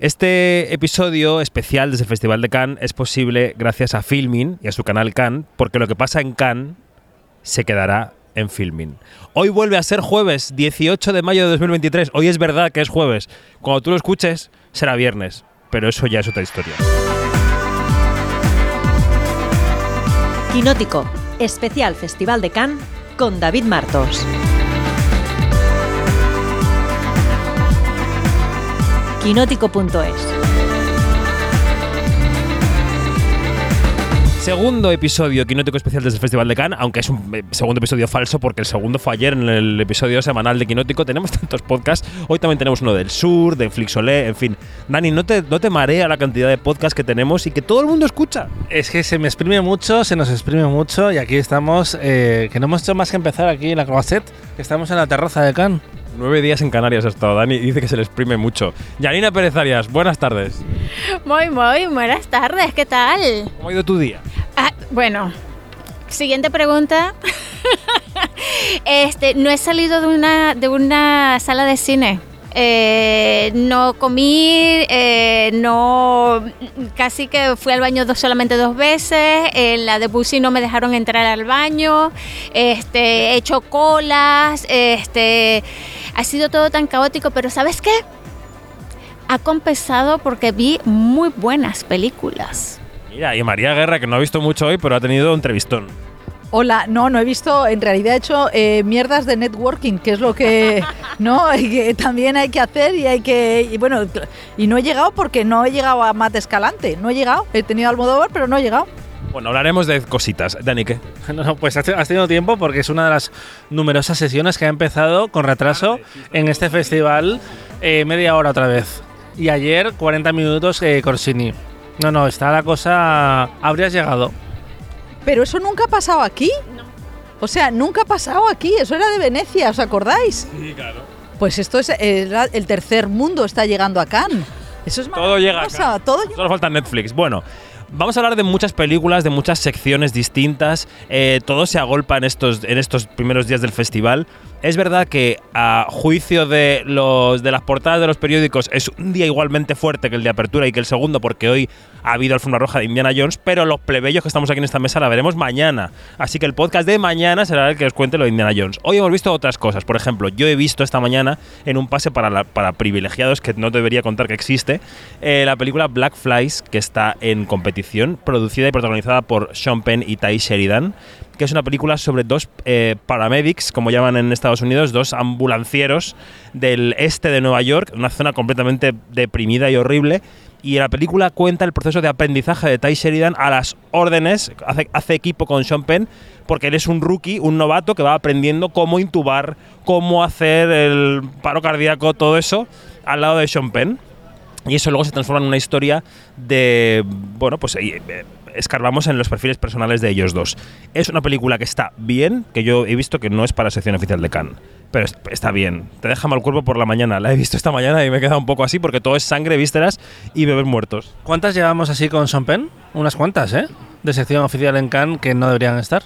Este episodio especial desde el Festival de Cannes es posible gracias a Filmin y a su canal Cannes, porque lo que pasa en Cannes se quedará en Filmin. Hoy vuelve a ser jueves, 18 de mayo de 2023. Hoy es verdad que es jueves. Cuando tú lo escuches, será viernes, pero eso ya es otra historia. Quinótico, especial Festival de Cannes con David Martos. Quinótico.es Segundo episodio Quinótico Especial desde el Festival de Cannes, aunque es un eh, segundo episodio falso porque el segundo fue ayer en el episodio semanal de Quinótico. Tenemos tantos podcasts. Hoy también tenemos uno del Sur, de Flixolé, en fin. Dani, ¿no te, ¿no te marea la cantidad de podcasts que tenemos y que todo el mundo escucha? Es que se me exprime mucho, se nos exprime mucho y aquí estamos, eh, que no hemos hecho más que empezar aquí en la Croisette, que estamos en la terraza de Cannes. Nueve días en Canarias ha estado Dani y dice que se le exprime mucho. Yanina Pérez Arias, buenas tardes. Muy, muy, buenas tardes, ¿qué tal? ¿Cómo ha ido tu día? Ah, bueno, siguiente pregunta. este, no he salido de una, de una sala de cine. Eh, no comí, eh, no casi que fui al baño dos, solamente dos veces. En la de Busi no me dejaron entrar al baño. Este, he hecho colas. Este, ha sido todo tan caótico, pero ¿sabes qué? Ha compensado porque vi muy buenas películas. Mira, y María Guerra, que no ha visto mucho hoy, pero ha tenido un entrevistón. Hola, no, no he visto, en realidad he hecho eh, mierdas de networking, que es lo que, ¿no? Y que también hay que hacer y hay que, y bueno, y no he llegado porque no he llegado a Mate Escalante, no he llegado, he tenido Almodóvar, pero no he llegado. Bueno, hablaremos de cositas. Dani, ¿qué? No, no, pues has tenido tiempo porque es una de las numerosas sesiones que ha empezado con retraso en este festival, eh, media hora otra vez. Y ayer 40 minutos eh, Corsini. No, no, está la cosa... Habrías llegado. Pero eso nunca ha pasado aquí. O sea, nunca ha pasado aquí, eso era de Venecia, ¿os acordáis? Sí, claro. Pues esto es el, el tercer mundo está llegando a Cannes. Eso es Todo llega maravilloso, acá. Todo llega- Solo falta Netflix. Bueno, vamos a hablar de muchas películas, de muchas secciones distintas. Eh, todo se agolpa en estos, en estos primeros días del festival. Es verdad que a juicio de, los, de las portadas de los periódicos es un día igualmente fuerte que el de apertura y que el segundo porque hoy ha habido alfombra roja de Indiana Jones, pero los plebeyos que estamos aquí en esta mesa la veremos mañana. Así que el podcast de mañana será el que os cuente lo de Indiana Jones. Hoy hemos visto otras cosas. Por ejemplo, yo he visto esta mañana en un pase para, para privilegiados que no debería contar que existe, eh, la película Black Flies, que está en competición, producida y protagonizada por Sean Penn y Ty Sheridan, que es una película sobre dos eh, paramedics, como llaman en Estados Unidos, dos ambulancieros del este de Nueva York, una zona completamente deprimida y horrible. Y la película cuenta el proceso de aprendizaje de Ty Sheridan a las órdenes, hace, hace equipo con Sean Penn, porque él es un rookie, un novato que va aprendiendo cómo intubar, cómo hacer el paro cardíaco, todo eso, al lado de Sean Penn. Y eso luego se transforma en una historia de. Bueno, pues eh, eh, escarbamos en los perfiles personales de ellos dos. Es una película que está bien, que yo he visto que no es para sección oficial de Cannes. Pero es- está bien. Te deja mal cuerpo por la mañana. La he visto esta mañana y me he quedado un poco así porque todo es sangre, vísceras y bebés muertos. ¿Cuántas llevamos así con Sean Penn? Unas cuantas, ¿eh? De sección oficial en Cannes que no deberían estar.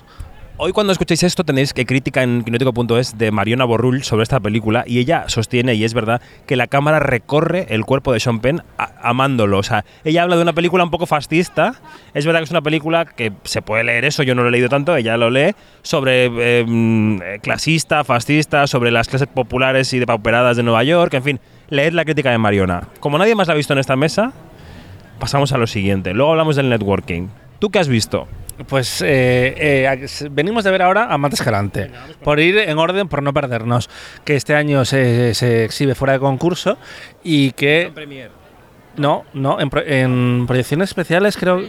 Hoy cuando escuchéis esto tenéis que crítica en quinótico.es de Mariona Borrull sobre esta película y ella sostiene, y es verdad, que la cámara recorre el cuerpo de Sean Penn amándolo. O sea, ella habla de una película un poco fascista. Es verdad que es una película que se puede leer eso, yo no lo he leído tanto, ella lo lee, sobre mm, eh, clasista, fascista, sobre las clases populares y depauperadas de Nueva York, en fin, leed la crítica de Mariona. Como nadie más la ha visto en esta mesa, pasamos a lo siguiente. Luego hablamos del networking. ¿Tú qué has visto? Pues eh, eh, venimos de ver ahora a Mate Escalante. Por ir en orden, por no perdernos. Que este año se, se exhibe fuera de concurso y que. No, no, en, pro- en proyecciones especiales creo.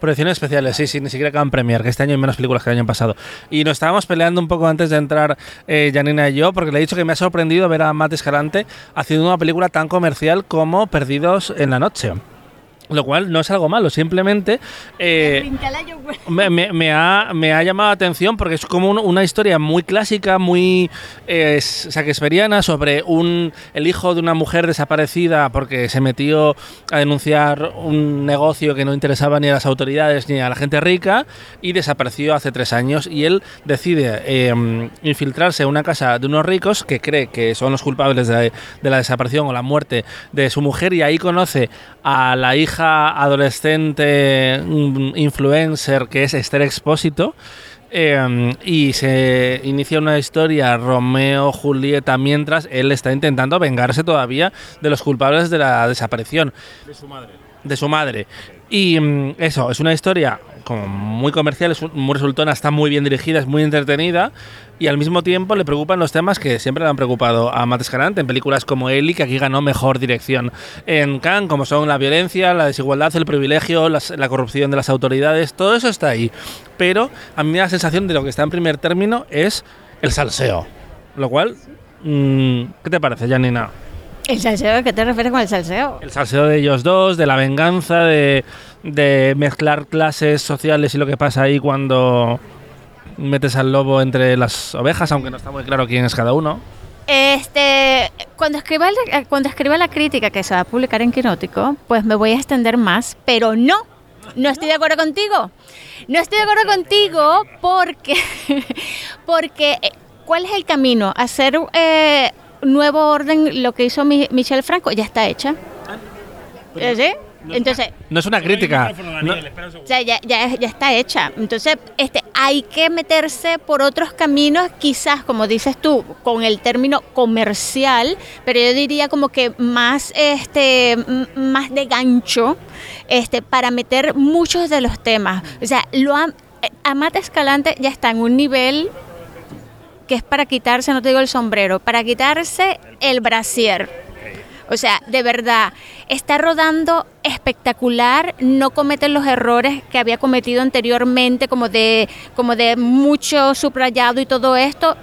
Proyecciones especiales, sí, sí, ni siquiera quedan Premier, que este año hay menos películas que el año pasado. Y nos estábamos peleando un poco antes de entrar eh, Janina y yo, porque le he dicho que me ha sorprendido ver a Mate Escalante haciendo una película tan comercial como Perdidos en la Noche. Lo cual no es algo malo, simplemente eh, me, ha, me ha llamado la atención porque es como un- una historia muy clásica, muy eh, s- shakespeariana sobre un, el hijo de una mujer desaparecida porque se metió a denunciar un negocio que no interesaba ni a las autoridades ni a la gente rica y desapareció hace tres años. Y él decide eh, infiltrarse en una casa de unos ricos que cree que son los culpables de, de la desaparición o la muerte de su mujer y ahí conoce a la hija adolescente mm, influencer que es Esther Expósito eh, y se inicia una historia Romeo Julieta mientras él está intentando vengarse todavía de los culpables de la desaparición de su madre. Y mm, eso, es una historia como muy comercial, es muy resultona, está muy bien dirigida, es muy entretenida y al mismo tiempo le preocupan los temas que siempre le han preocupado a Matt Escalante en películas como Eli, que aquí ganó mejor dirección en Cannes, como son la violencia, la desigualdad, el privilegio, la corrupción de las autoridades, todo eso está ahí. Pero a mí la sensación de lo que está en primer término es el salseo. Lo cual, mm, ¿qué te parece, Janina? ¿El salseo? ¿Qué te refieres con el salseo? El salseo de ellos dos, de la venganza, de, de mezclar clases sociales y lo que pasa ahí cuando metes al lobo entre las ovejas, aunque no está muy claro quién es cada uno. Este, cuando escriba, la, cuando escriba la crítica que se va a publicar en Quinótico, pues me voy a extender más, pero no, no estoy de acuerdo contigo. No estoy de acuerdo contigo porque, porque eh, ¿cuál es el camino? Hacer eh, nuevo orden, lo que hizo Mi- Michel Franco, ya está hecha. ¿Eh, ¿Sí? Entonces, No es una crítica. no- o sea, ya, ya, ya está hecha. Entonces, este, hay que meterse por otros caminos, quizás, como dices tú, con el término comercial, pero yo diría como que más, este, más de gancho, este, para meter muchos de los temas. O sea, lo eh, Amata Escalante ya está en un nivel que es para quitarse, no te digo el sombrero, para quitarse el brasier. O sea, de verdad, está rodando espectacular, no comete los errores que había cometido anteriormente, como de, como de mucho subrayado y todo esto.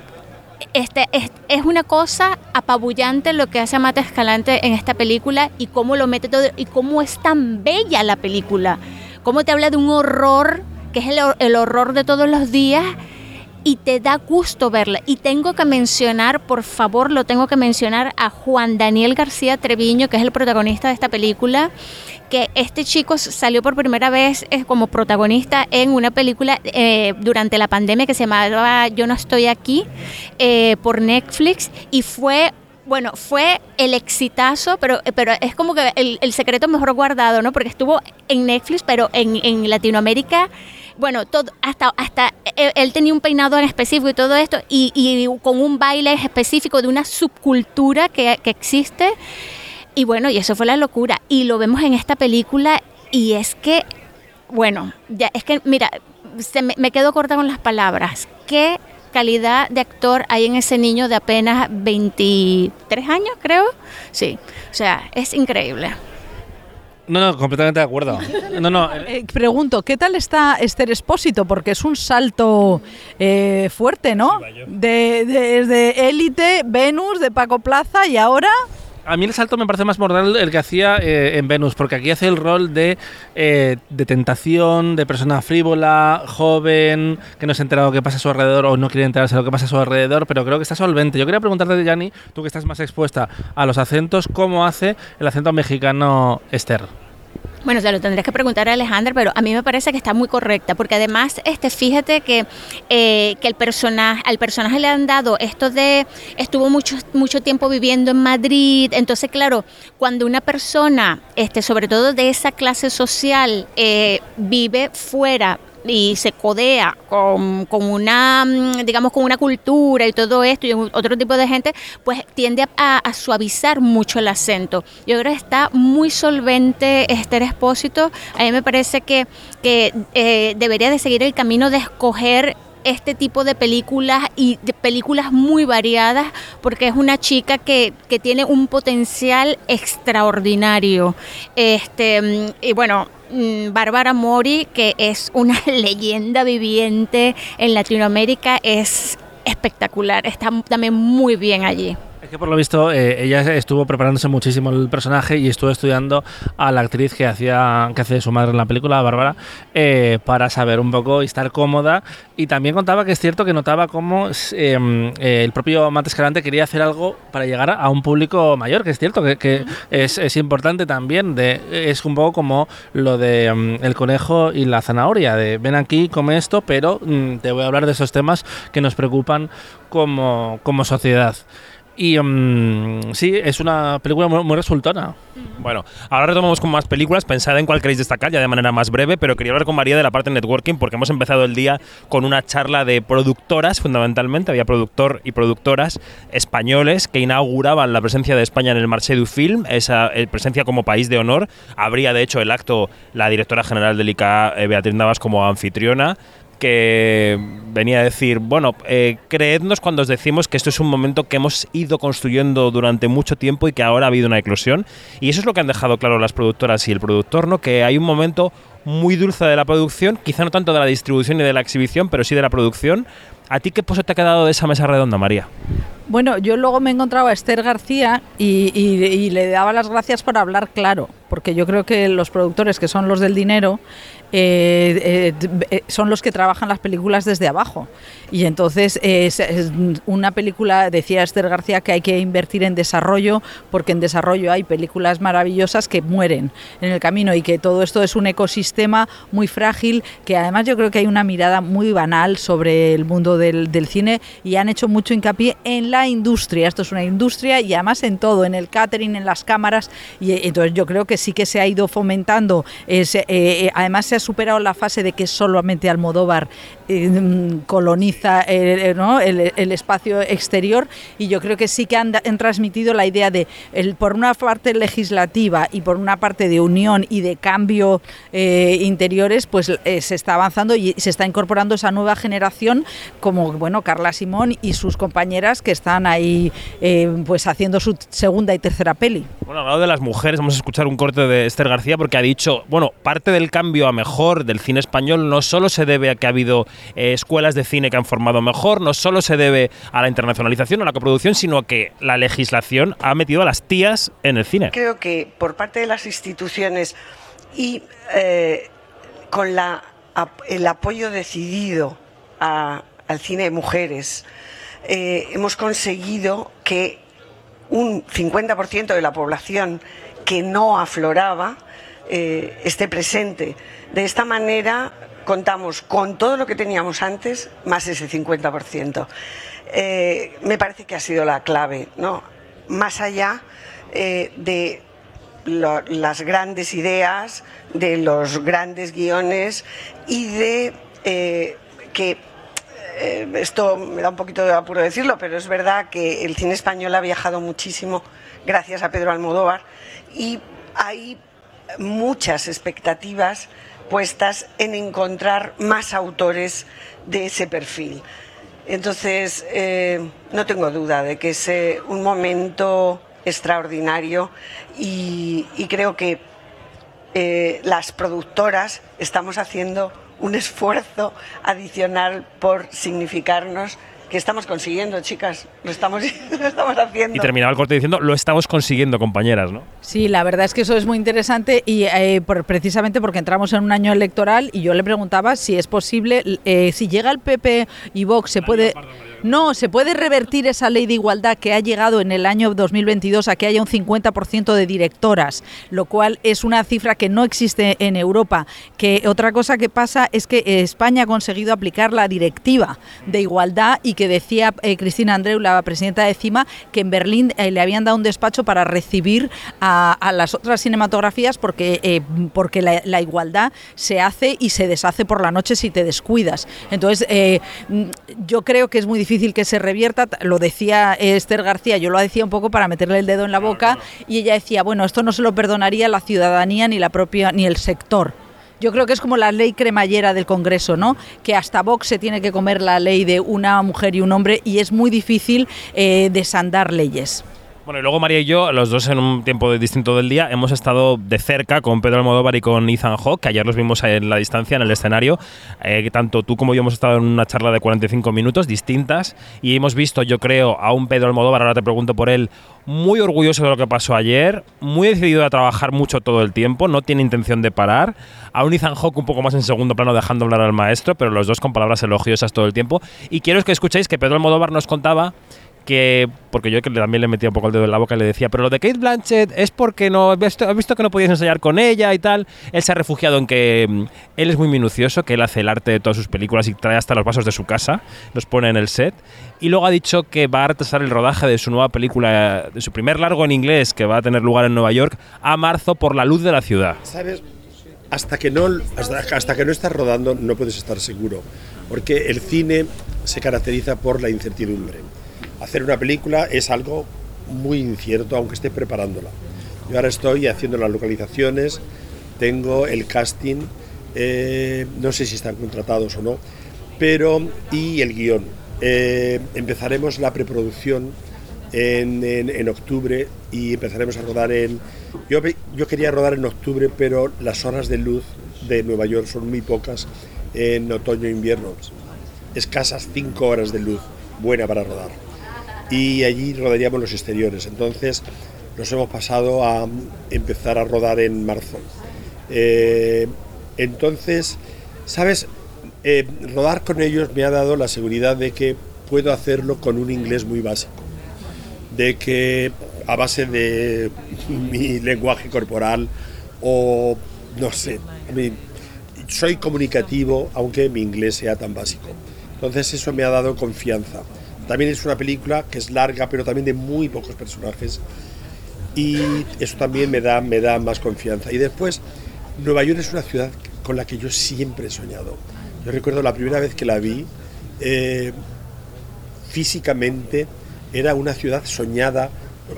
Este, es, es una cosa apabullante lo que hace Mata Escalante en esta película y cómo lo mete todo y cómo es tan bella la película. Cómo te habla de un horror, que es el, el horror de todos los días, y te da gusto verla. Y tengo que mencionar, por favor, lo tengo que mencionar a Juan Daniel García Treviño, que es el protagonista de esta película, que este chico salió por primera vez eh, como protagonista en una película eh, durante la pandemia que se llamaba Yo no estoy aquí, eh, por Netflix, y fue... Bueno, fue el exitazo, pero, pero es como que el, secreto mejor guardado, ¿no? Porque estuvo en Netflix, pero en Latinoamérica bueno, todo, hasta, hasta él, él tenía un peinado en específico y todo esto, y, y con un baile específico de una subcultura que, que existe. Y bueno, y eso fue la locura. Y lo vemos en esta película, y es que, bueno, ya es que, mira, se me, me quedo corta con las palabras. ¿Qué calidad de actor hay en ese niño de apenas 23 años, creo? Sí, o sea, es increíble. No, no, completamente de acuerdo. No, no. eh, pregunto, ¿qué tal está Esther Expósito? Porque es un salto eh, fuerte, ¿no? De, de- Desde Élite, Venus, de Paco Plaza y ahora... A mí el salto me parece más mortal el que hacía eh, en Venus, porque aquí hace el rol de, eh, de tentación, de persona frívola, joven, que no se ha enterado qué pasa a su alrededor o no quiere enterarse de lo que pasa a su alrededor, pero creo que está solvente. Yo quería preguntarte, Yanni, tú que estás más expuesta a los acentos, ¿cómo hace el acento mexicano Esther? Bueno, se lo tendrías que preguntar a Alejandra, pero a mí me parece que está muy correcta, porque además, este, fíjate que, eh, que el personaje, al personaje le han dado esto de estuvo mucho, mucho tiempo viviendo en Madrid, entonces claro, cuando una persona, este, sobre todo de esa clase social, eh, vive fuera y se codea con, con una, mm, digamos, con una cultura y todo esto y otro tipo de gente, pues tiende a, suavizar mucho el acento. Yo creo que está muy solvente Esther Expósito. A mí me parece que, que eh, debería de seguir el camino de escoger este tipo de películas y de películas muy variadas porque es una chica que, que tiene un potencial extraordinario. Este, mm, y bueno, mm, Bárbara Mori, que es una leyenda viviente en Latinoamérica, es espectacular, está también muy bien allí. Que por lo visto eh, ella estuvo preparándose muchísimo el personaje y estuvo estudiando a la actriz que hacía que hace su madre en la película, Bárbara, eh, para saber un poco y estar cómoda. Y también contaba que es cierto que notaba cómo eh, el propio Matt Escalante quería hacer algo para llegar a un público mayor, que es cierto que, es, importante también. De, es un poco como lo de mm, el conejo y la zanahoria, ven aquí, come esto, pero mm, te voy a hablar de esos temas que nos preocupan como, como sociedad. Y um, sí, es una película muy, muy, resultona. Bueno, ahora retomamos con más películas. Pensad en cuál queréis destacar, ya de manera más breve, pero quería hablar con María de la parte de networking porque hemos empezado el día con una charla de productoras, fundamentalmente. Había productor y productoras españoles que inauguraban la presencia de España en el Marché du Film, esa eh, presencia como país de honor. Habría, de hecho, el acto la directora general del ICA, eh, Beatriz Navas, como anfitriona que venía a decir, bueno, eh, creednos cuando os decimos que esto es un momento que hemos ido construyendo durante mucho tiempo y que ahora ha habido una eclosión. Y eso es lo que han dejado claro las productoras y el productor, ¿no? Que hay un momento muy dulce de la producción, quizá no tanto de la distribución y de la exhibición, pero sí de la producción. ¿A ti qué pozo te ha quedado de esa mesa redonda, María? Bueno, yo luego me encontraba a Esther García y, le daba las gracias por hablar claro, porque yo creo que los productores, que son los del dinero, eh, eh, son los que trabajan las películas desde abajo. Y entonces es, es, una película, decía Esther García, que hay que invertir en desarrollo, porque en desarrollo hay películas maravillosas que mueren en el camino y que todo esto es un ecosistema muy frágil, que además yo creo que hay una mirada muy banal sobre el mundo del, del cine y han hecho mucho hincapié en la industria. Esto es una industria y además en todo, en el catering, en las cámaras. Y entonces yo creo que sí que se ha ido fomentando. Ese, eh, además se ha superado la fase de que solamente Almodóvar eh, coloniza eh, ¿no? el, el, espacio exterior y yo creo que sí que han, transmitido la idea de, el, por una parte legislativa y por una parte de unión y de cambio eh, interiores, pues se está avanzando y se está incorporando esa nueva generación como bueno Carla Simón y sus compañeras que están ahí pues haciendo su segunda y tercera peli. Bueno, hablado de las mujeres, vamos a escuchar un corte de Esther García porque ha dicho, bueno, parte del cambio a mejor del cine español no solo se debe a que ha habido eh, escuelas de cine que han formado mejor, no solo se debe a la internacionalización, a la coproducción, sino que la legislación ha metido a las tías en el cine. Creo que por parte de las instituciones y eh, con el apoyo decidido al cine de mujeres, eh, hemos conseguido que un 50% de la población que no afloraba esté presente. De esta manera contamos con todo lo que teníamos antes, más ese 50%. Eh, me parece que ha sido la clave, ¿no? Más allá eh, de las grandes ideas, de los grandes guiones y de eh, que eh, esto me da un poquito de apuro decirlo, pero es verdad que el cine español ha viajado muchísimo gracias a Pedro Almodóvar y hay muchas expectativas en encontrar más autores de ese perfil. Entonces, eh, no tengo duda de que es eh, un momento extraordinario y, y creo que eh, las productoras estamos haciendo un esfuerzo adicional por significarnos que estamos consiguiendo, chicas. Lo estamos, lo estamos haciendo. Y terminaba el corte diciendo, lo estamos consiguiendo, compañeras, ¿no? Sí, la verdad es que eso es muy interesante y eh, por, precisamente porque entramos en un año electoral y yo le preguntaba si es posible, eh, si llega el PP y Vox, se puede... No, se puede revertir esa ley de igualdad que ha llegado en el año 2022 a que haya un 50% de directoras, lo cual es una cifra que no existe en Europa. Que otra cosa que pasa es que España ha conseguido aplicar la directiva de igualdad y que decía eh, Cristina Andreu, la presidenta de CIMA, que en Berlín eh, le habían dado un despacho para recibir a, a las otras cinematografías porque, eh, porque la, la, igualdad se hace y se deshace por la noche si te descuidas. Entonces, eh, yo creo que es muy difícil difícil que se revierta, lo decía Esther García, yo lo decía un poco para meterle el dedo en la boca y ella decía, bueno, esto no se lo perdonaría la ciudadanía ni la propia ni el sector. Yo creo que es como la ley cremallera del Congreso, ¿no? Que hasta Vox se tiene que comer la ley de una mujer y un hombre y es muy difícil eh, desandar leyes. Bueno, y luego María y yo, los dos en un tiempo distinto del día, hemos estado de cerca con Pedro Almodóvar y con Ethan Hawke, que ayer los vimos en la distancia, en el escenario. Eh, tanto tú como yo hemos estado en una charla de 45 minutos distintas y hemos visto, yo creo, a un Pedro Almodóvar, ahora te pregunto por él, muy orgulloso de lo que pasó ayer, muy decidido a trabajar mucho todo el tiempo, no tiene intención de parar. A un Ethan Hawke un poco más en segundo plano, dejando hablar al maestro, pero los dos con palabras elogiosas todo el tiempo. Y quiero que escuchéis que Pedro Almodóvar nos contaba que porque yo que también le metía un poco el dedo en la boca y le decía, pero lo de Kate Blanchett es porque no has visto, has visto que no podías ensayar con ella y tal. Él se ha refugiado en que mm, él es muy minucioso, que él hace el arte de todas sus películas y trae hasta los vasos de su casa, los pone en el set. Y luego ha dicho que va a retrasar el rodaje de su nueva película, de su primer largo en inglés, que va a tener lugar en Nueva York, a marzo por la luz de la ciudad. ¿Sabes? Hasta que, no, hasta, hasta que no estás rodando no puedes estar seguro, porque el cine se caracteriza por la incertidumbre hacer una película es algo muy incierto, aunque esté preparándola. Yo ahora estoy haciendo las localizaciones, tengo el casting, eh, no sé si están contratados o no, pero y el guion. Eh, empezaremos la preproducción en, octubre y empezaremos a rodar en... Yo, yo quería rodar en octubre, pero las horas de luz de Nueva York son muy pocas en otoño e invierno. Escasas cinco horas de luz, buena para rodar y allí rodaríamos los exteriores. Entonces nos hemos pasado a empezar a rodar en marzo. Eh, entonces, ¿sabes? Eh, rodar con ellos me ha dado la seguridad de que puedo hacerlo con un inglés muy básico, de que a base de mi lenguaje corporal o no sé, soy comunicativo aunque mi inglés sea tan básico. Entonces eso me ha dado confianza. También es una película que es larga, pero también de muy pocos personajes. Y eso también me da, me da más confianza. Y después, Nueva York es una ciudad con la que yo siempre he soñado. Yo recuerdo la primera vez que la vi, eh, físicamente era una ciudad soñada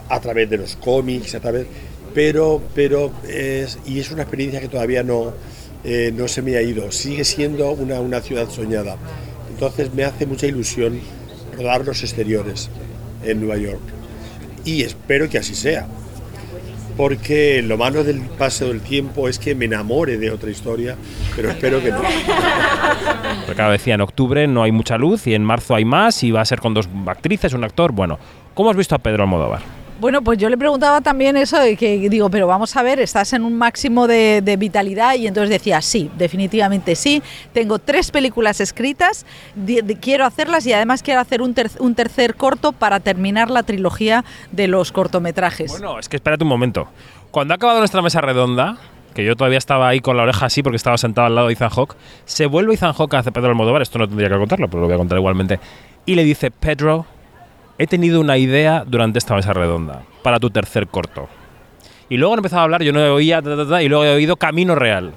a través de los cómics, a través, pero, pero es, y es una experiencia que todavía no, eh, no se me ha ido. Sigue siendo una, una ciudad soñada. Entonces me hace mucha ilusión rodar los exteriores en Nueva York. Y espero que así sea. Porque lo malo del paso del tiempo es que me enamore de otra historia, pero espero que no. Porque claro, decía, en octubre no hay mucha luz y en marzo hay más y va a ser con dos actrices, un actor. Bueno, ¿cómo has visto a Pedro Almodóvar? Bueno, pues yo le preguntaba también eso de que digo, pero vamos a ver, estás en un máximo de, vitalidad y entonces decía, sí, definitivamente sí, tengo tres películas escritas, quiero hacerlas y además quiero hacer un, tercer corto para terminar la trilogía de los cortometrajes. Bueno, es que espérate un momento. Cuando ha acabado nuestra mesa redonda, que yo todavía estaba ahí con la oreja así porque estaba sentado al lado de Ethan Hawke, se vuelve Ethan Hawke hace Pedro Almodóvar, esto no tendría que contarlo, pero lo voy a contar igualmente, y le dice, Pedro, he tenido una idea durante esta mesa redonda para tu tercer corto. Y luego han empezado a hablar, yo no oía, y luego he oído Camino Real.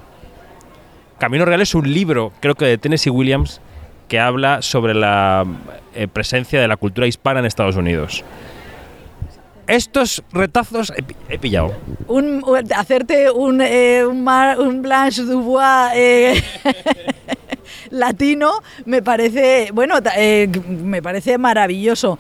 Camino Real es un libro, creo que de Tennessee Williams, que habla sobre la eh, presencia de la cultura hispana en Estados Unidos. Estos retazos he, pillado. Un, hacerte un, eh, un, un Blanche Dubois eh, latino me parece, bueno, eh, me parece maravilloso.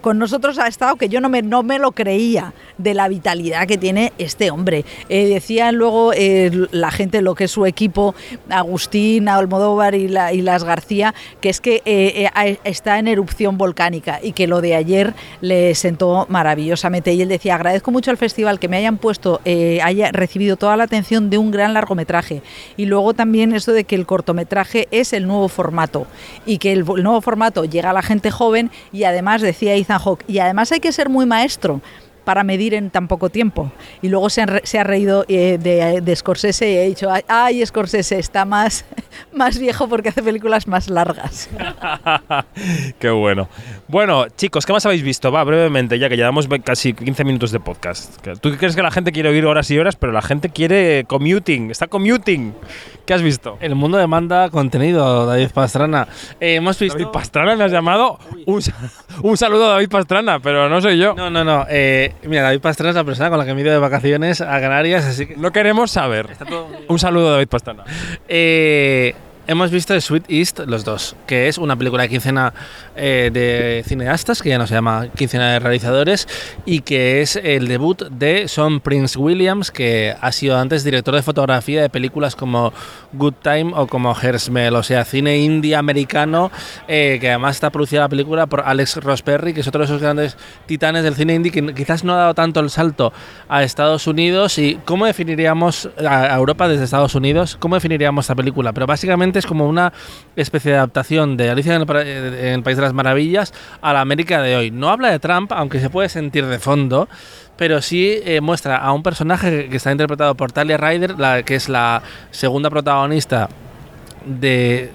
con nosotros ha estado que yo no me, no me lo creía de la vitalidad que tiene este hombre. Eh, decían luego eh, la gente, lo que es su equipo, Agustín, Almodóvar y, y las García, que es que está en erupción volcánica y que lo de ayer le sentó maravillosamente. Y él decía, agradezco mucho al festival que me hayan puesto, haya recibido toda la atención de un gran largometraje. Y luego también eso de que el cortometraje es el nuevo formato y que el, nuevo formato llega a la gente joven y además, decía Ethan Hawke, y además hay que ser muy maestro para medir en tan poco tiempo. Y luego se, ha reído eh, de, Scorsese y ha dicho, ay, Scorsese está más, más viejo porque hace películas más largas. Qué bueno. Bueno, chicos, ¿qué más habéis visto? Va, brevemente, ya que llevamos casi 15 minutos de podcast. ¿Tú crees que la gente quiere oír horas y horas, pero la gente quiere commuting, está commuting? ¿Qué has visto? El mundo demanda contenido, David Pastrana. Eh, hemos visto... David Pastrana me has llamado. Un, saludo a David Pastrana, pero no soy yo. No, no, no. Eh, mira, David Pastrana es la persona con la que me he ido de vacaciones a Canarias, así que... No queremos saber. Un saludo David Pastrana. Eh, hemos visto The Sweet East los dos, que es una película de quincena eh, de cineastas, que ya no se llama quincena de realizadores, y que es el debut de Sean Prince Williams, que ha sido antes director de fotografía de películas como Good Time o como Hersmel, o sea, cine indie americano, eh, que además está producida la película por Alex Ross Perry, que es otro de esos grandes titanes del cine indie que quizás no ha dado tanto el salto a Estados Unidos. ¿Y cómo definiríamos a Europa desde Estados Unidos? ¿Cómo definiríamos esta película? Pero básicamente es como una especie de adaptación de Alicia en el, País de las Maravillas a la América de hoy. No habla de Trump, aunque se puede sentir de fondo, pero sí eh, muestra a un personaje que está interpretado por Talia Ryder, la, que es la segunda protagonista de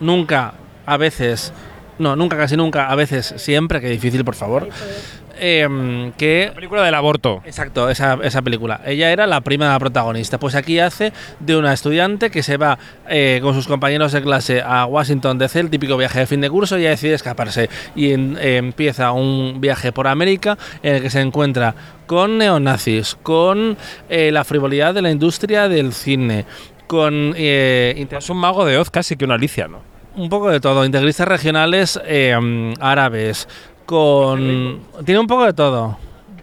nunca, a veces, no, nunca, casi nunca, a veces, siempre, que difícil, por favor. Em, que La película del aborto. Exacto, esa, esa película. Ella era la prima de la protagonista. Pues aquí hace de una estudiante que se va eh, con sus compañeros de clase a Washington DC, el típico viaje de fin de curso, y ella decide escaparse. Y en- eh, empieza un viaje por América en el que se encuentra con neonazis, con eh, la frivolidad de la industria del cine, con Es un mago de Oz casi que una Alicia, ¿no? un poco de todo, integristas regionales eh, árabes, con... Tiene un poco de todo.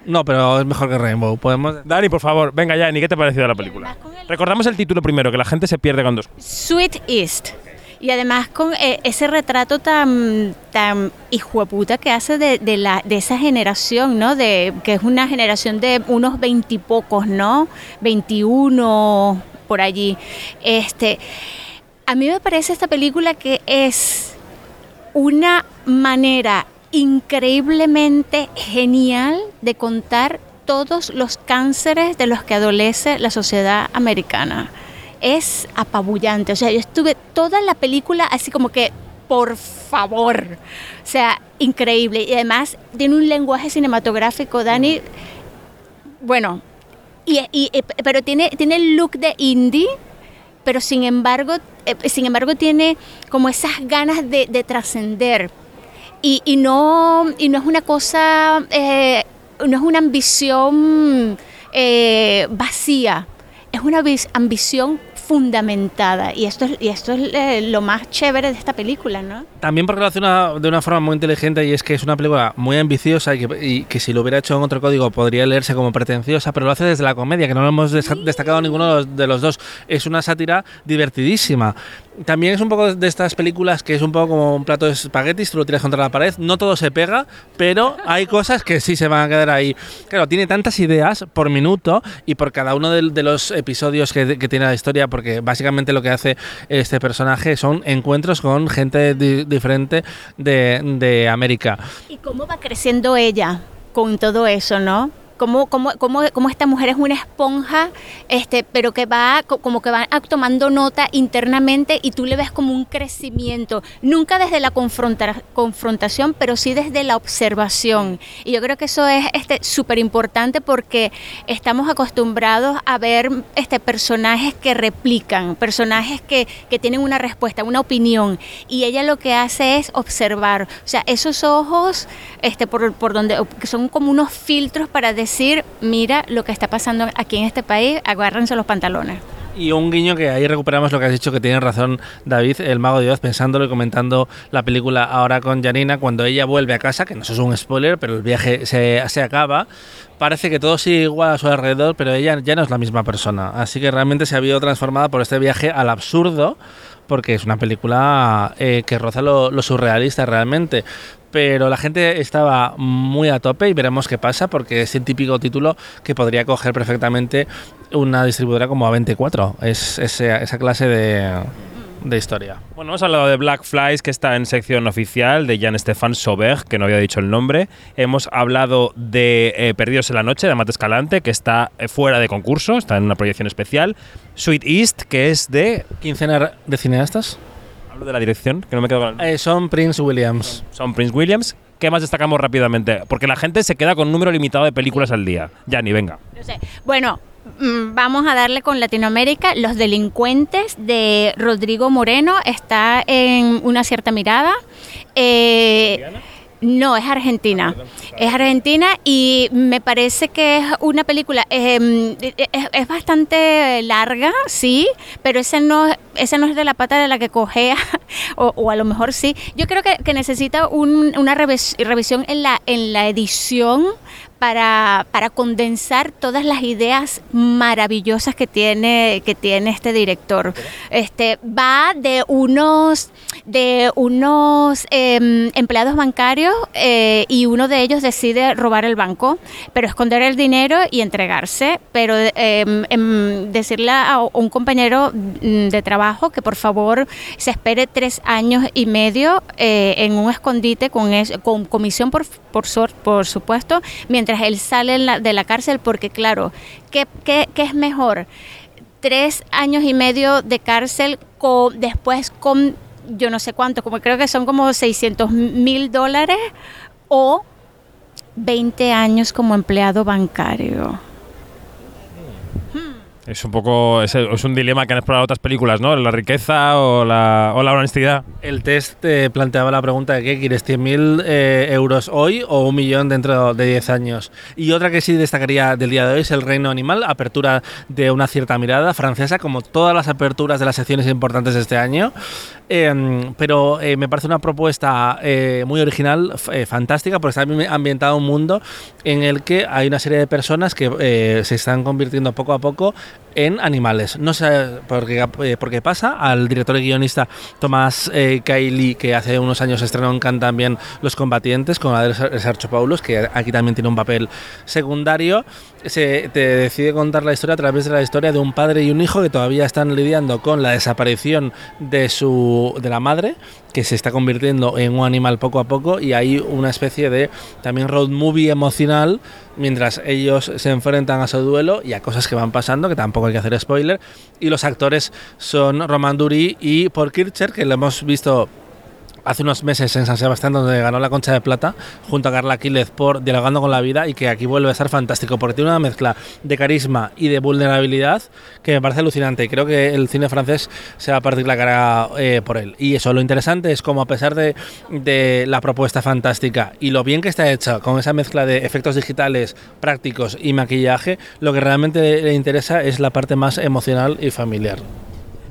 No, pero es mejor que Rainbow. Podemos... Dani, por favor, venga ya, ¿y qué te ha parecido la película? con el- Recordamos el título primero, que la gente se pierde cuando... Sweet East. Y además con eh, ese retrato tan, tan hijueputa que hace de, de la, de esa generación, ¿no? De, que es una generación de unos veintipocos, ¿no? 21 por allí. Este, a mí me parece esta película que es una manera increíblemente genial de contar todos los cánceres de los que adolece la sociedad americana. Es apabullante, o sea, yo estuve toda la película así como que, por favor, o sea, increíble. Y además tiene un lenguaje cinematográfico, Dani, bueno, y, y- pero tiene, tiene el look de indie, pero sin embargo, eh, sin embargo tiene como esas ganas de trascender. Y, y no, y no es una cosa, eh, no es una ambición eh, vacía, es una ambición fundamentada. Y esto es, y esto es eh, lo más chévere de esta película, ¿no? También porque lo hace una- de una forma muy inteligente y es que es una película muy ambiciosa y que, y que si lo hubiera hecho en otro código podría leerse como pretenciosa, pero lo hace desde la comedia, que no lo hemos des- destacado ninguno de los, de los dos. Es una sátira divertidísima. También es un poco de estas películas que es un poco como un plato de espaguetis, tú lo tiras contra la pared, no todo se pega, pero hay cosas que sí se van a quedar ahí. Claro, tiene tantas ideas por minuto y por cada uno de, los episodios que, tiene la historia, porque básicamente lo que hace este personaje son encuentros con gente di- diferente de, de América. Y cómo va creciendo ella con todo eso, ¿no? Cómo, cómo, cómo, cómo esta mujer es una esponja, este, pero que va co- como que va tomando nota internamente y tú le ves como un crecimiento, nunca desde la confronta- confrontación, pero sí desde la observación. Y yo creo que eso es este súper importante porque estamos acostumbrados a ver este, personajes que replican, personajes que, que tienen una respuesta, una opinión, y ella lo que hace es observar, o sea, esos ojos este, por, por donde, que son como unos filtros para decir, mira lo que está pasando aquí en este país, agárrense los pantalones. Y un guiño que ahí recuperamos lo que has dicho, que tiene razón David, el mago de Oz, pensándolo y comentando la película ahora con Janina, cuando ella vuelve a casa, que no es un spoiler, pero el viaje se, se acaba, parece que todo sigue igual a su alrededor, pero ella ya no es la misma persona. Así que realmente se ha habido transformada por este viaje al absurdo, porque es una película eh, que roza lo surrealista realmente. Pero la gente estaba muy a tope y veremos qué pasa, porque es el típico título que podría coger perfectamente una distribuidora como A24. Es esa, esa clase de, de historia. Bueno, hemos hablado de Black Flies, que está en sección oficial, de Jean-Stéphane Sauveur, que no había dicho el nombre. Hemos hablado de eh, Perdidos en la Noche, de Mate Escalante, que está eh, fuera de concurso, está en una proyección especial. Sweet East, que es de... ¿Quincena de cineastas? Hablo de la dirección, que no me quedo con. Eh, son Prince Williams. Son Prince Williams. ¿Qué más destacamos rápidamente? Porque la gente se queda con un número limitado de películas al día. Yani, venga. No sé. Bueno, mm, vamos a darle con Latinoamérica. Los delincuentes de Rodrigo Moreno está en una cierta mirada. Eh, No, es Argentina. Es Argentina y me parece que es una película, eh, es, es bastante larga, sí, pero ese no, ese no es de la pata de la que cojea, o, o a lo mejor sí. Yo creo que, que necesita un- una revis- revisión en la, en la edición para, para condensar todas las ideas maravillosas que tiene, que tiene este director. Este, va de unos, de unos em, empleados bancarios eh, y uno de ellos decide robar el banco, pero esconder el dinero y entregarse, pero em, em, decirle a un compañero mm, de trabajo que por favor se espere tres años y medio eh, en un escondite con, es- con comisión por, por, por supuesto, mientras él sale de la cárcel, porque claro, ¿qué, qué, qué es mejor? Tres años y medio de cárcel con, después con yo no sé cuánto, como creo que son como 600 mil dólares o 20 años como empleado bancario. Es un poco. Es, un dilema que han explorado otras películas, ¿no? La riqueza o la, o la honestidad. El test eh, planteaba la pregunta de qué quieres, 100.000 eh, euros hoy o un millón dentro de 10 años. Y otra que sí destacaría del día de hoy es el reino animal, apertura de una cierta mirada francesa, como todas las aperturas de las secciones importantes de este año. Eh, pero eh, me parece una propuesta eh, muy original, eh, fantástica, porque está ambi- ambientado en un mundo en el que hay una serie de personas que se están convirtiendo poco a poco en animales. No sé por qué, eh, por qué pasa. Al director y guionista Tomás eh, Kaili, que hace unos años estrenó en Cannes también Los Combatientes, con Adel Sarchopoulos, que aquí también tiene un papel secundario, se te decide contar la historia a través de la historia de un padre y un hijo que todavía están lidiando con la desaparición de su de la madre que se está convirtiendo en un animal poco a poco y hay una especie de también road movie emocional mientras ellos se enfrentan a su duelo y a cosas que van pasando que tampoco hay que hacer spoiler. Y los actores son Roman Durí y Paul Kircher que lo hemos visto hace unos meses en San Sebastián donde ganó la Concha de Plata junto a Carla Quílez por Dialogando con la Vida y que aquí vuelve a estar fantástico porque tiene una mezcla de carisma y de vulnerabilidad que me parece alucinante creo que el cine francés se va a partir la cara eh, por él. Y eso lo interesante es como a pesar de, de la propuesta fantástica y lo bien que está hecha con esa mezcla de efectos digitales prácticos y maquillaje lo que realmente le interesa es la parte más emocional y familiar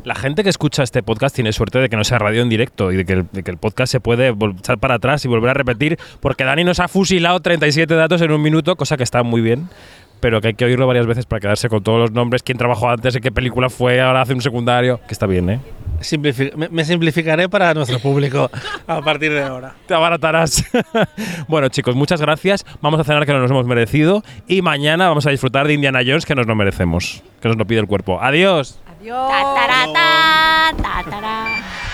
La gente que escucha este podcast tiene suerte de que no sea radio en directo y de que el, podcast se puede echar para atrás y volver a repetir, porque Dani nos ha fusilado 37 datos en un minuto, cosa que está muy bien, pero que hay que oírlo varias veces para quedarse con todos los nombres, quién trabajó antes, en qué película fue, ahora hace un secundario, que está bien, ¿eh? Me, me simplificaré para nuestro público a partir de ahora Te abaratarás. bueno, chicos, muchas gracias. Vamos a cenar que no nos hemos merecido y mañana vamos a disfrutar de Indiana Jones que nos lo merecemos, que nos lo pide el cuerpo. Adiós. Adiós. Ta, ta.